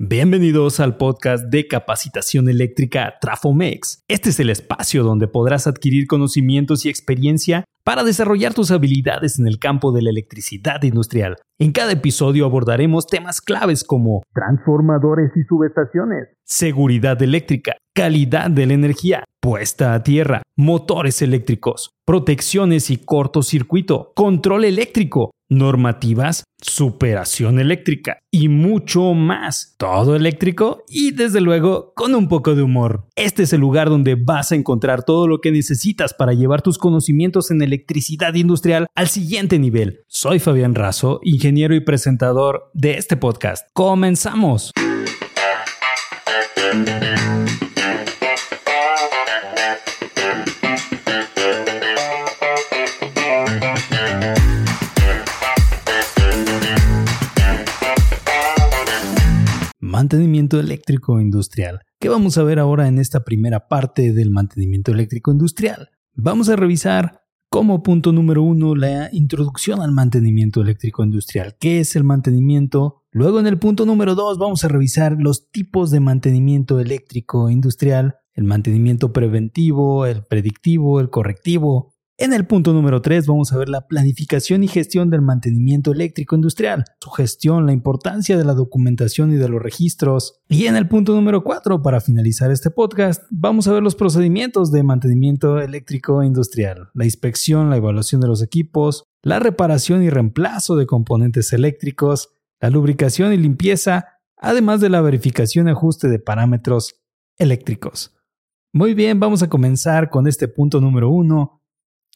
Bienvenidos al podcast de capacitación eléctrica Trafomex. Este es el espacio donde podrás adquirir conocimientos y experiencia para desarrollar tus habilidades en el campo de la electricidad industrial. En cada episodio abordaremos temas claves como transformadores y subestaciones, seguridad eléctrica, calidad de la energía, puesta a tierra, motores eléctricos, protecciones y cortocircuito, control eléctrico, normativas, superación eléctrica y mucho más. Todo eléctrico y desde luego con un poco de humor. Este es el lugar donde vas a encontrar todo lo que necesitas para llevar tus conocimientos en electricidad industrial al siguiente nivel. Soy Fabián Razo, ingeniero y presentador de este podcast. Comenzamos. Mantenimiento eléctrico industrial. ¿Qué vamos a ver ahora en esta primera parte del mantenimiento eléctrico industrial? Vamos a revisar como punto número uno la introducción al mantenimiento eléctrico industrial. ¿Qué es el mantenimiento? Luego en el punto número dos vamos a revisar los tipos de mantenimiento eléctrico industrial, el mantenimiento preventivo, el predictivo, el correctivo, en el punto número 3 vamos a ver la planificación y gestión del mantenimiento eléctrico industrial, su gestión, la importancia de la documentación y de los registros. Y en el punto número 4, para finalizar este podcast, vamos a ver los procedimientos de mantenimiento eléctrico industrial, la inspección, la evaluación de los equipos, la reparación y reemplazo de componentes eléctricos, la lubricación y limpieza, además de la verificación y ajuste de parámetros eléctricos. Muy bien, vamos a comenzar con este punto número 1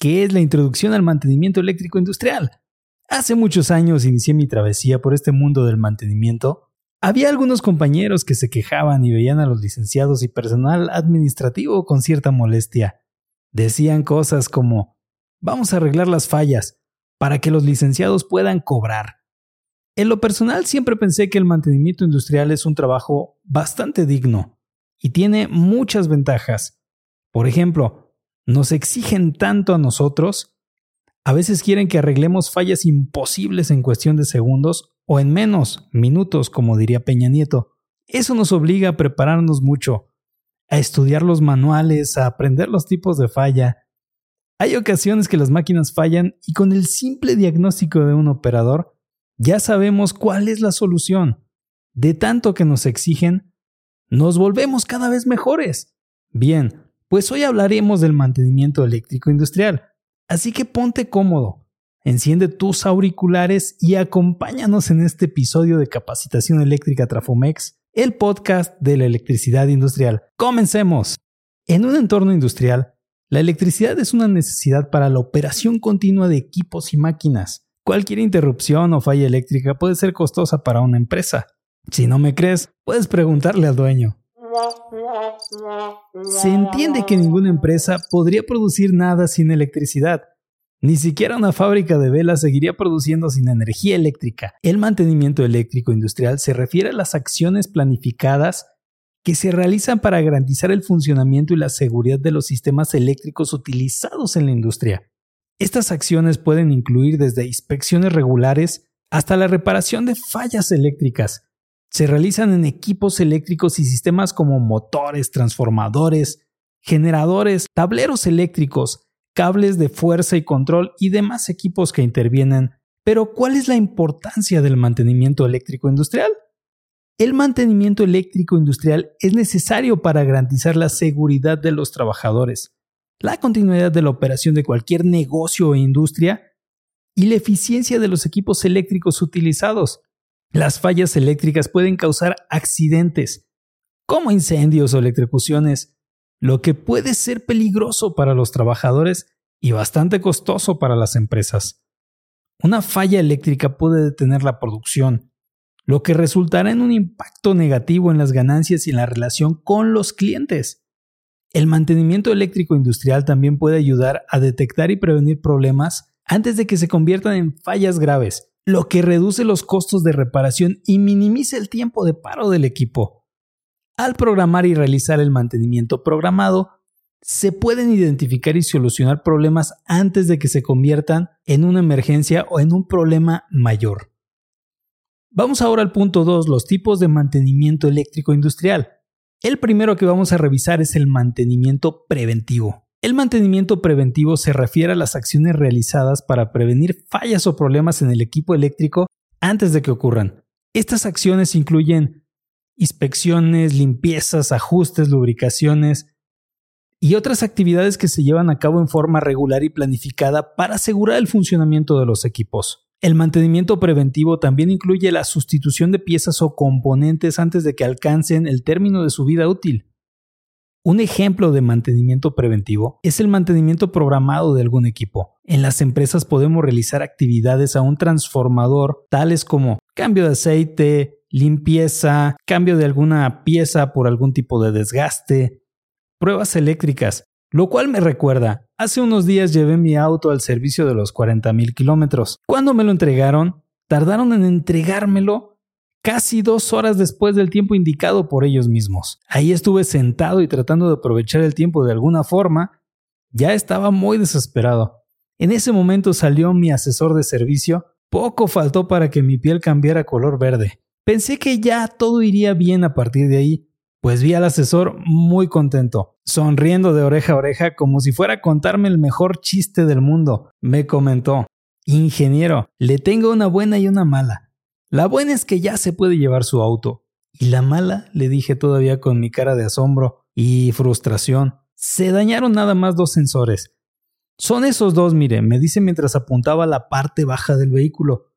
que es la introducción al mantenimiento eléctrico industrial. Hace muchos años inicié mi travesía por este mundo del mantenimiento. Había algunos compañeros que se quejaban y veían a los licenciados y personal administrativo con cierta molestia. Decían cosas como, vamos a arreglar las fallas para que los licenciados puedan cobrar. En lo personal siempre pensé que el mantenimiento industrial es un trabajo bastante digno y tiene muchas ventajas. Por ejemplo, nos exigen tanto a nosotros, a veces quieren que arreglemos fallas imposibles en cuestión de segundos o en menos minutos, como diría Peña Nieto. Eso nos obliga a prepararnos mucho, a estudiar los manuales, a aprender los tipos de falla. Hay ocasiones que las máquinas fallan y con el simple diagnóstico de un operador ya sabemos cuál es la solución. De tanto que nos exigen, nos volvemos cada vez mejores. Bien, pues hoy hablaremos del mantenimiento eléctrico industrial. Así que ponte cómodo, enciende tus auriculares y acompáñanos en este episodio de Capacitación Eléctrica Trafomex, el podcast de la electricidad industrial. Comencemos. En un entorno industrial, la electricidad es una necesidad para la operación continua de equipos y máquinas. Cualquier interrupción o falla eléctrica puede ser costosa para una empresa. Si no me crees, puedes preguntarle al dueño. Se entiende que ninguna empresa podría producir nada sin electricidad. Ni siquiera una fábrica de velas seguiría produciendo sin energía eléctrica. El mantenimiento eléctrico industrial se refiere a las acciones planificadas que se realizan para garantizar el funcionamiento y la seguridad de los sistemas eléctricos utilizados en la industria. Estas acciones pueden incluir desde inspecciones regulares hasta la reparación de fallas eléctricas, se realizan en equipos eléctricos y sistemas como motores, transformadores, generadores, tableros eléctricos, cables de fuerza y control y demás equipos que intervienen. Pero ¿cuál es la importancia del mantenimiento eléctrico industrial? El mantenimiento eléctrico industrial es necesario para garantizar la seguridad de los trabajadores, la continuidad de la operación de cualquier negocio o industria y la eficiencia de los equipos eléctricos utilizados. Las fallas eléctricas pueden causar accidentes, como incendios o electrocuciones, lo que puede ser peligroso para los trabajadores y bastante costoso para las empresas. Una falla eléctrica puede detener la producción, lo que resultará en un impacto negativo en las ganancias y en la relación con los clientes. El mantenimiento eléctrico industrial también puede ayudar a detectar y prevenir problemas antes de que se conviertan en fallas graves lo que reduce los costos de reparación y minimiza el tiempo de paro del equipo. Al programar y realizar el mantenimiento programado, se pueden identificar y solucionar problemas antes de que se conviertan en una emergencia o en un problema mayor. Vamos ahora al punto 2, los tipos de mantenimiento eléctrico industrial. El primero que vamos a revisar es el mantenimiento preventivo. El mantenimiento preventivo se refiere a las acciones realizadas para prevenir fallas o problemas en el equipo eléctrico antes de que ocurran. Estas acciones incluyen inspecciones, limpiezas, ajustes, lubricaciones y otras actividades que se llevan a cabo en forma regular y planificada para asegurar el funcionamiento de los equipos. El mantenimiento preventivo también incluye la sustitución de piezas o componentes antes de que alcancen el término de su vida útil. Un ejemplo de mantenimiento preventivo es el mantenimiento programado de algún equipo. En las empresas podemos realizar actividades a un transformador tales como cambio de aceite, limpieza, cambio de alguna pieza por algún tipo de desgaste, pruebas eléctricas, lo cual me recuerda, hace unos días llevé mi auto al servicio de los 40.000 kilómetros. Cuando me lo entregaron, tardaron en entregármelo casi dos horas después del tiempo indicado por ellos mismos. Ahí estuve sentado y tratando de aprovechar el tiempo de alguna forma. Ya estaba muy desesperado. En ese momento salió mi asesor de servicio. Poco faltó para que mi piel cambiara color verde. Pensé que ya todo iría bien a partir de ahí, pues vi al asesor muy contento, sonriendo de oreja a oreja como si fuera a contarme el mejor chiste del mundo. Me comentó, Ingeniero, le tengo una buena y una mala. La buena es que ya se puede llevar su auto. Y la mala, le dije todavía con mi cara de asombro y frustración, se dañaron nada más dos sensores. Son esos dos, mire, me dice mientras apuntaba la parte baja del vehículo.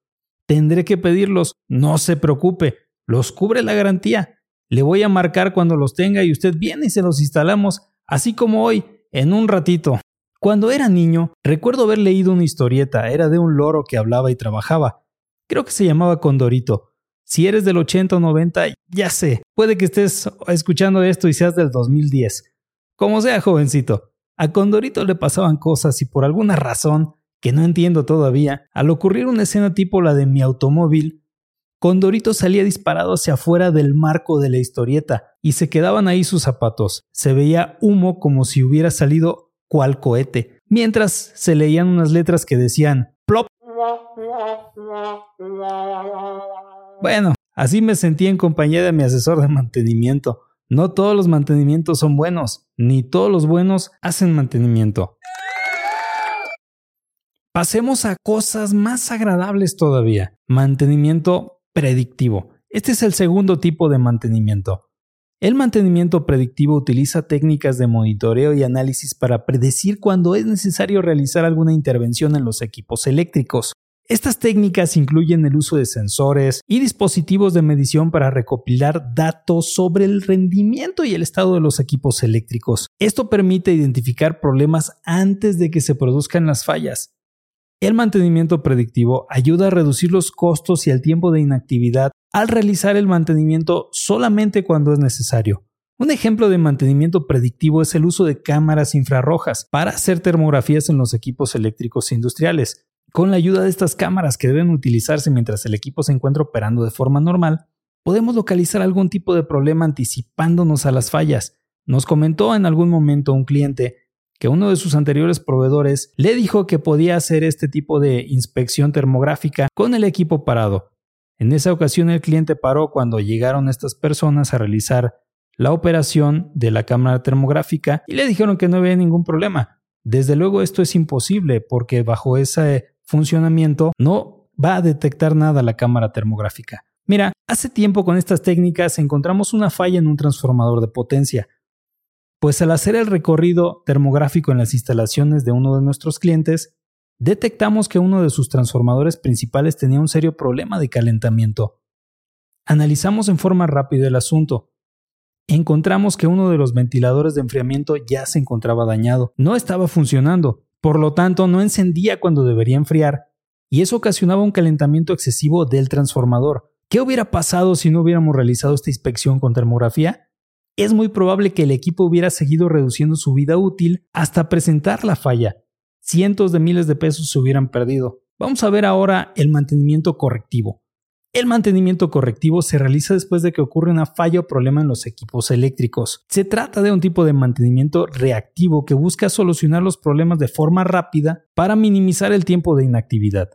Tendré que pedirlos. No se preocupe, los cubre la garantía. Le voy a marcar cuando los tenga y usted viene y se los instalamos, así como hoy, en un ratito. Cuando era niño, recuerdo haber leído una historieta, era de un loro que hablaba y trabajaba. Creo que se llamaba Condorito. Si eres del 80 o 90, ya sé, puede que estés escuchando esto y seas del 2010. Como sea, jovencito, a Condorito le pasaban cosas y por alguna razón que no entiendo todavía, al ocurrir una escena tipo la de mi automóvil, Condorito salía disparado hacia afuera del marco de la historieta y se quedaban ahí sus zapatos. Se veía humo como si hubiera salido cual cohete, mientras se leían unas letras que decían plop. Bueno, así me sentí en compañía de mi asesor de mantenimiento. No todos los mantenimientos son buenos, ni todos los buenos hacen mantenimiento. Pasemos a cosas más agradables todavía. Mantenimiento predictivo. Este es el segundo tipo de mantenimiento. El mantenimiento predictivo utiliza técnicas de monitoreo y análisis para predecir cuándo es necesario realizar alguna intervención en los equipos eléctricos. Estas técnicas incluyen el uso de sensores y dispositivos de medición para recopilar datos sobre el rendimiento y el estado de los equipos eléctricos. Esto permite identificar problemas antes de que se produzcan las fallas. El mantenimiento predictivo ayuda a reducir los costos y el tiempo de inactividad al realizar el mantenimiento solamente cuando es necesario. Un ejemplo de mantenimiento predictivo es el uso de cámaras infrarrojas para hacer termografías en los equipos eléctricos industriales. Con la ayuda de estas cámaras que deben utilizarse mientras el equipo se encuentra operando de forma normal, podemos localizar algún tipo de problema anticipándonos a las fallas. Nos comentó en algún momento un cliente que uno de sus anteriores proveedores le dijo que podía hacer este tipo de inspección termográfica con el equipo parado. En esa ocasión el cliente paró cuando llegaron estas personas a realizar la operación de la cámara termográfica y le dijeron que no había ningún problema. Desde luego esto es imposible porque bajo ese funcionamiento no va a detectar nada la cámara termográfica. Mira, hace tiempo con estas técnicas encontramos una falla en un transformador de potencia pues al hacer el recorrido termográfico en las instalaciones de uno de nuestros clientes, detectamos que uno de sus transformadores principales tenía un serio problema de calentamiento. Analizamos en forma rápida el asunto. Encontramos que uno de los ventiladores de enfriamiento ya se encontraba dañado, no estaba funcionando, por lo tanto no encendía cuando debería enfriar, y eso ocasionaba un calentamiento excesivo del transformador. ¿Qué hubiera pasado si no hubiéramos realizado esta inspección con termografía? es muy probable que el equipo hubiera seguido reduciendo su vida útil hasta presentar la falla. Cientos de miles de pesos se hubieran perdido. Vamos a ver ahora el mantenimiento correctivo. El mantenimiento correctivo se realiza después de que ocurre una falla o problema en los equipos eléctricos. Se trata de un tipo de mantenimiento reactivo que busca solucionar los problemas de forma rápida para minimizar el tiempo de inactividad.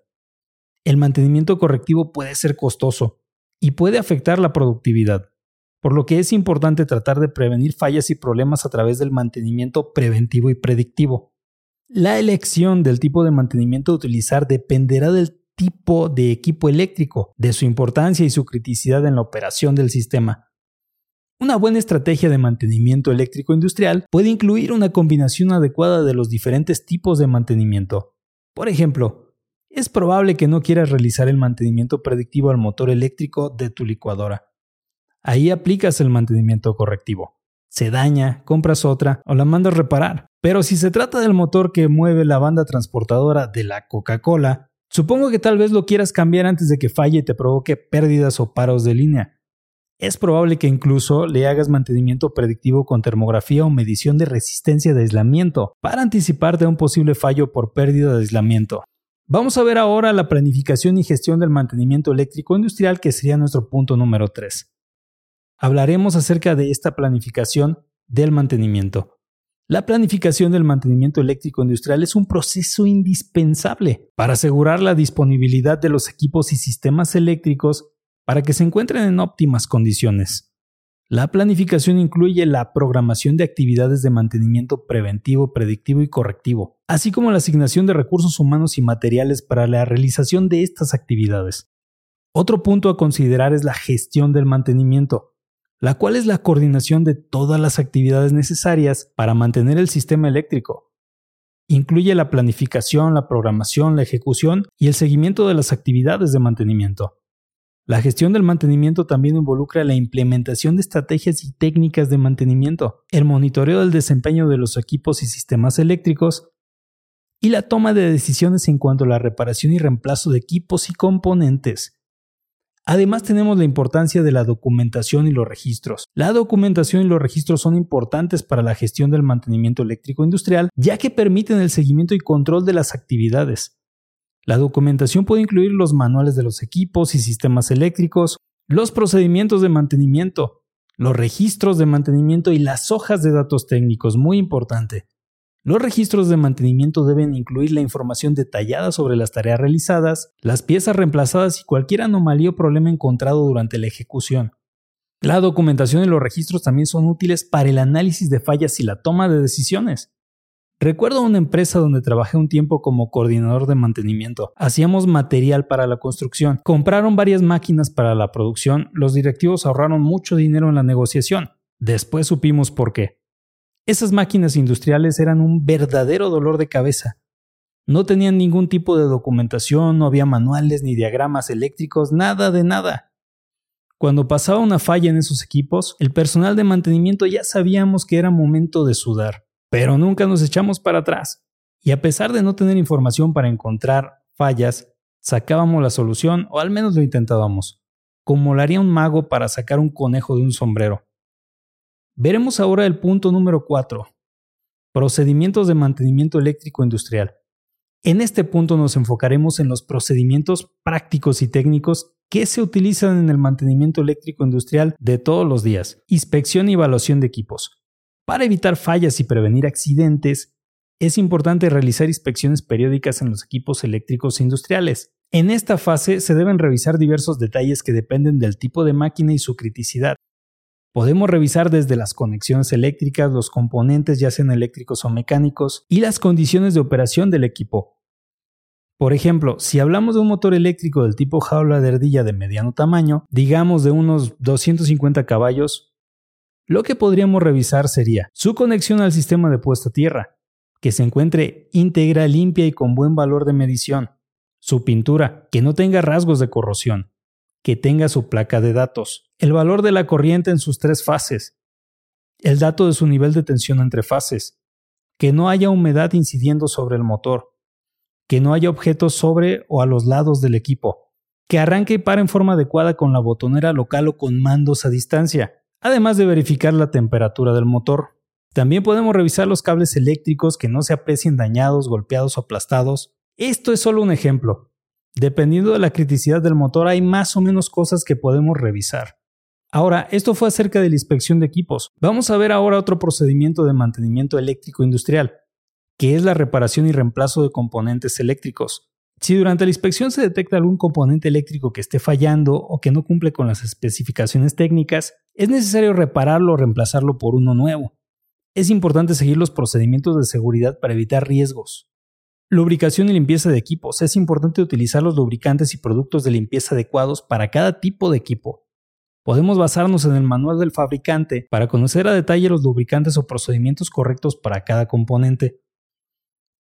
El mantenimiento correctivo puede ser costoso, y puede afectar la productividad, por lo que es importante tratar de prevenir fallas y problemas a través del mantenimiento preventivo y predictivo. La elección del tipo de mantenimiento a utilizar dependerá del tipo de equipo eléctrico, de su importancia y su criticidad en la operación del sistema. Una buena estrategia de mantenimiento eléctrico industrial puede incluir una combinación adecuada de los diferentes tipos de mantenimiento. Por ejemplo, es probable que no quieras realizar el mantenimiento predictivo al motor eléctrico de tu licuadora. Ahí aplicas el mantenimiento correctivo. Se daña, compras otra o la mandas reparar. Pero si se trata del motor que mueve la banda transportadora de la Coca-Cola, Supongo que tal vez lo quieras cambiar antes de que falle y te provoque pérdidas o paros de línea. Es probable que incluso le hagas mantenimiento predictivo con termografía o medición de resistencia de aislamiento para anticiparte a un posible fallo por pérdida de aislamiento. Vamos a ver ahora la planificación y gestión del mantenimiento eléctrico industrial que sería nuestro punto número 3. Hablaremos acerca de esta planificación del mantenimiento. La planificación del mantenimiento eléctrico industrial es un proceso indispensable para asegurar la disponibilidad de los equipos y sistemas eléctricos para que se encuentren en óptimas condiciones. La planificación incluye la programación de actividades de mantenimiento preventivo, predictivo y correctivo, así como la asignación de recursos humanos y materiales para la realización de estas actividades. Otro punto a considerar es la gestión del mantenimiento la cual es la coordinación de todas las actividades necesarias para mantener el sistema eléctrico. Incluye la planificación, la programación, la ejecución y el seguimiento de las actividades de mantenimiento. La gestión del mantenimiento también involucra la implementación de estrategias y técnicas de mantenimiento, el monitoreo del desempeño de los equipos y sistemas eléctricos y la toma de decisiones en cuanto a la reparación y reemplazo de equipos y componentes. Además tenemos la importancia de la documentación y los registros. La documentación y los registros son importantes para la gestión del mantenimiento eléctrico industrial, ya que permiten el seguimiento y control de las actividades. La documentación puede incluir los manuales de los equipos y sistemas eléctricos, los procedimientos de mantenimiento, los registros de mantenimiento y las hojas de datos técnicos, muy importante. Los registros de mantenimiento deben incluir la información detallada sobre las tareas realizadas, las piezas reemplazadas y cualquier anomalía o problema encontrado durante la ejecución. La documentación y los registros también son útiles para el análisis de fallas y la toma de decisiones. Recuerdo una empresa donde trabajé un tiempo como coordinador de mantenimiento. Hacíamos material para la construcción. Compraron varias máquinas para la producción. Los directivos ahorraron mucho dinero en la negociación. Después supimos por qué. Esas máquinas industriales eran un verdadero dolor de cabeza. No tenían ningún tipo de documentación, no había manuales ni diagramas eléctricos, nada de nada. Cuando pasaba una falla en esos equipos, el personal de mantenimiento ya sabíamos que era momento de sudar, pero nunca nos echamos para atrás. Y a pesar de no tener información para encontrar fallas, sacábamos la solución o al menos lo intentábamos, como lo haría un mago para sacar un conejo de un sombrero. Veremos ahora el punto número 4. Procedimientos de mantenimiento eléctrico industrial. En este punto nos enfocaremos en los procedimientos prácticos y técnicos que se utilizan en el mantenimiento eléctrico industrial de todos los días, inspección y evaluación de equipos. Para evitar fallas y prevenir accidentes, es importante realizar inspecciones periódicas en los equipos eléctricos industriales. En esta fase se deben revisar diversos detalles que dependen del tipo de máquina y su criticidad, Podemos revisar desde las conexiones eléctricas, los componentes ya sean eléctricos o mecánicos y las condiciones de operación del equipo. Por ejemplo, si hablamos de un motor eléctrico del tipo jaula de ardilla de mediano tamaño, digamos de unos 250 caballos, lo que podríamos revisar sería su conexión al sistema de puesta a tierra, que se encuentre íntegra, limpia y con buen valor de medición, su pintura, que no tenga rasgos de corrosión, que tenga su placa de datos, el valor de la corriente en sus tres fases, el dato de su nivel de tensión entre fases, que no haya humedad incidiendo sobre el motor, que no haya objetos sobre o a los lados del equipo, que arranque y pare en forma adecuada con la botonera local o con mandos a distancia, además de verificar la temperatura del motor. También podemos revisar los cables eléctricos que no se aprecien dañados, golpeados o aplastados. Esto es solo un ejemplo, Dependiendo de la criticidad del motor hay más o menos cosas que podemos revisar. Ahora, esto fue acerca de la inspección de equipos. Vamos a ver ahora otro procedimiento de mantenimiento eléctrico industrial, que es la reparación y reemplazo de componentes eléctricos. Si durante la inspección se detecta algún componente eléctrico que esté fallando o que no cumple con las especificaciones técnicas, es necesario repararlo o reemplazarlo por uno nuevo. Es importante seguir los procedimientos de seguridad para evitar riesgos. Lubricación y limpieza de equipos. Es importante utilizar los lubricantes y productos de limpieza adecuados para cada tipo de equipo. Podemos basarnos en el manual del fabricante para conocer a detalle los lubricantes o procedimientos correctos para cada componente.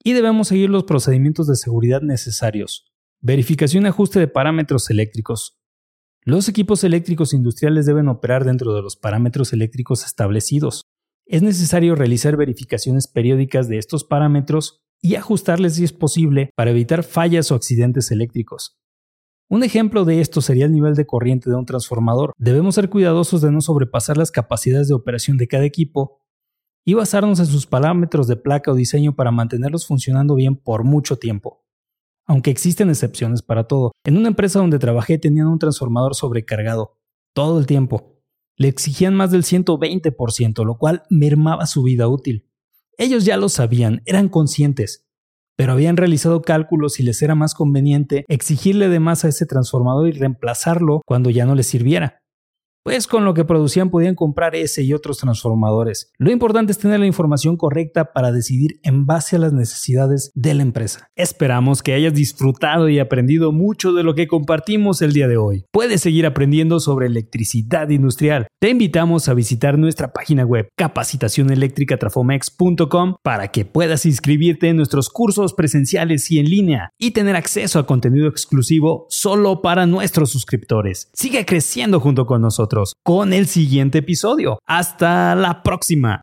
Y debemos seguir los procedimientos de seguridad necesarios. Verificación y ajuste de parámetros eléctricos. Los equipos eléctricos industriales deben operar dentro de los parámetros eléctricos establecidos. Es necesario realizar verificaciones periódicas de estos parámetros y ajustarles si es posible para evitar fallas o accidentes eléctricos. Un ejemplo de esto sería el nivel de corriente de un transformador. Debemos ser cuidadosos de no sobrepasar las capacidades de operación de cada equipo y basarnos en sus parámetros de placa o diseño para mantenerlos funcionando bien por mucho tiempo. Aunque existen excepciones para todo, en una empresa donde trabajé tenían un transformador sobrecargado todo el tiempo. Le exigían más del 120%, lo cual mermaba su vida útil. Ellos ya lo sabían, eran conscientes, pero habían realizado cálculos y les era más conveniente exigirle de más a ese transformador y reemplazarlo cuando ya no les sirviera pues con lo que producían podían comprar ese y otros transformadores. Lo importante es tener la información correcta para decidir en base a las necesidades de la empresa. Esperamos que hayas disfrutado y aprendido mucho de lo que compartimos el día de hoy. Puedes seguir aprendiendo sobre electricidad industrial. Te invitamos a visitar nuestra página web capacitacioneléctricatrafomex.com para que puedas inscribirte en nuestros cursos presenciales y en línea y tener acceso a contenido exclusivo solo para nuestros suscriptores. Sigue creciendo junto con con el siguiente episodio. Hasta la próxima.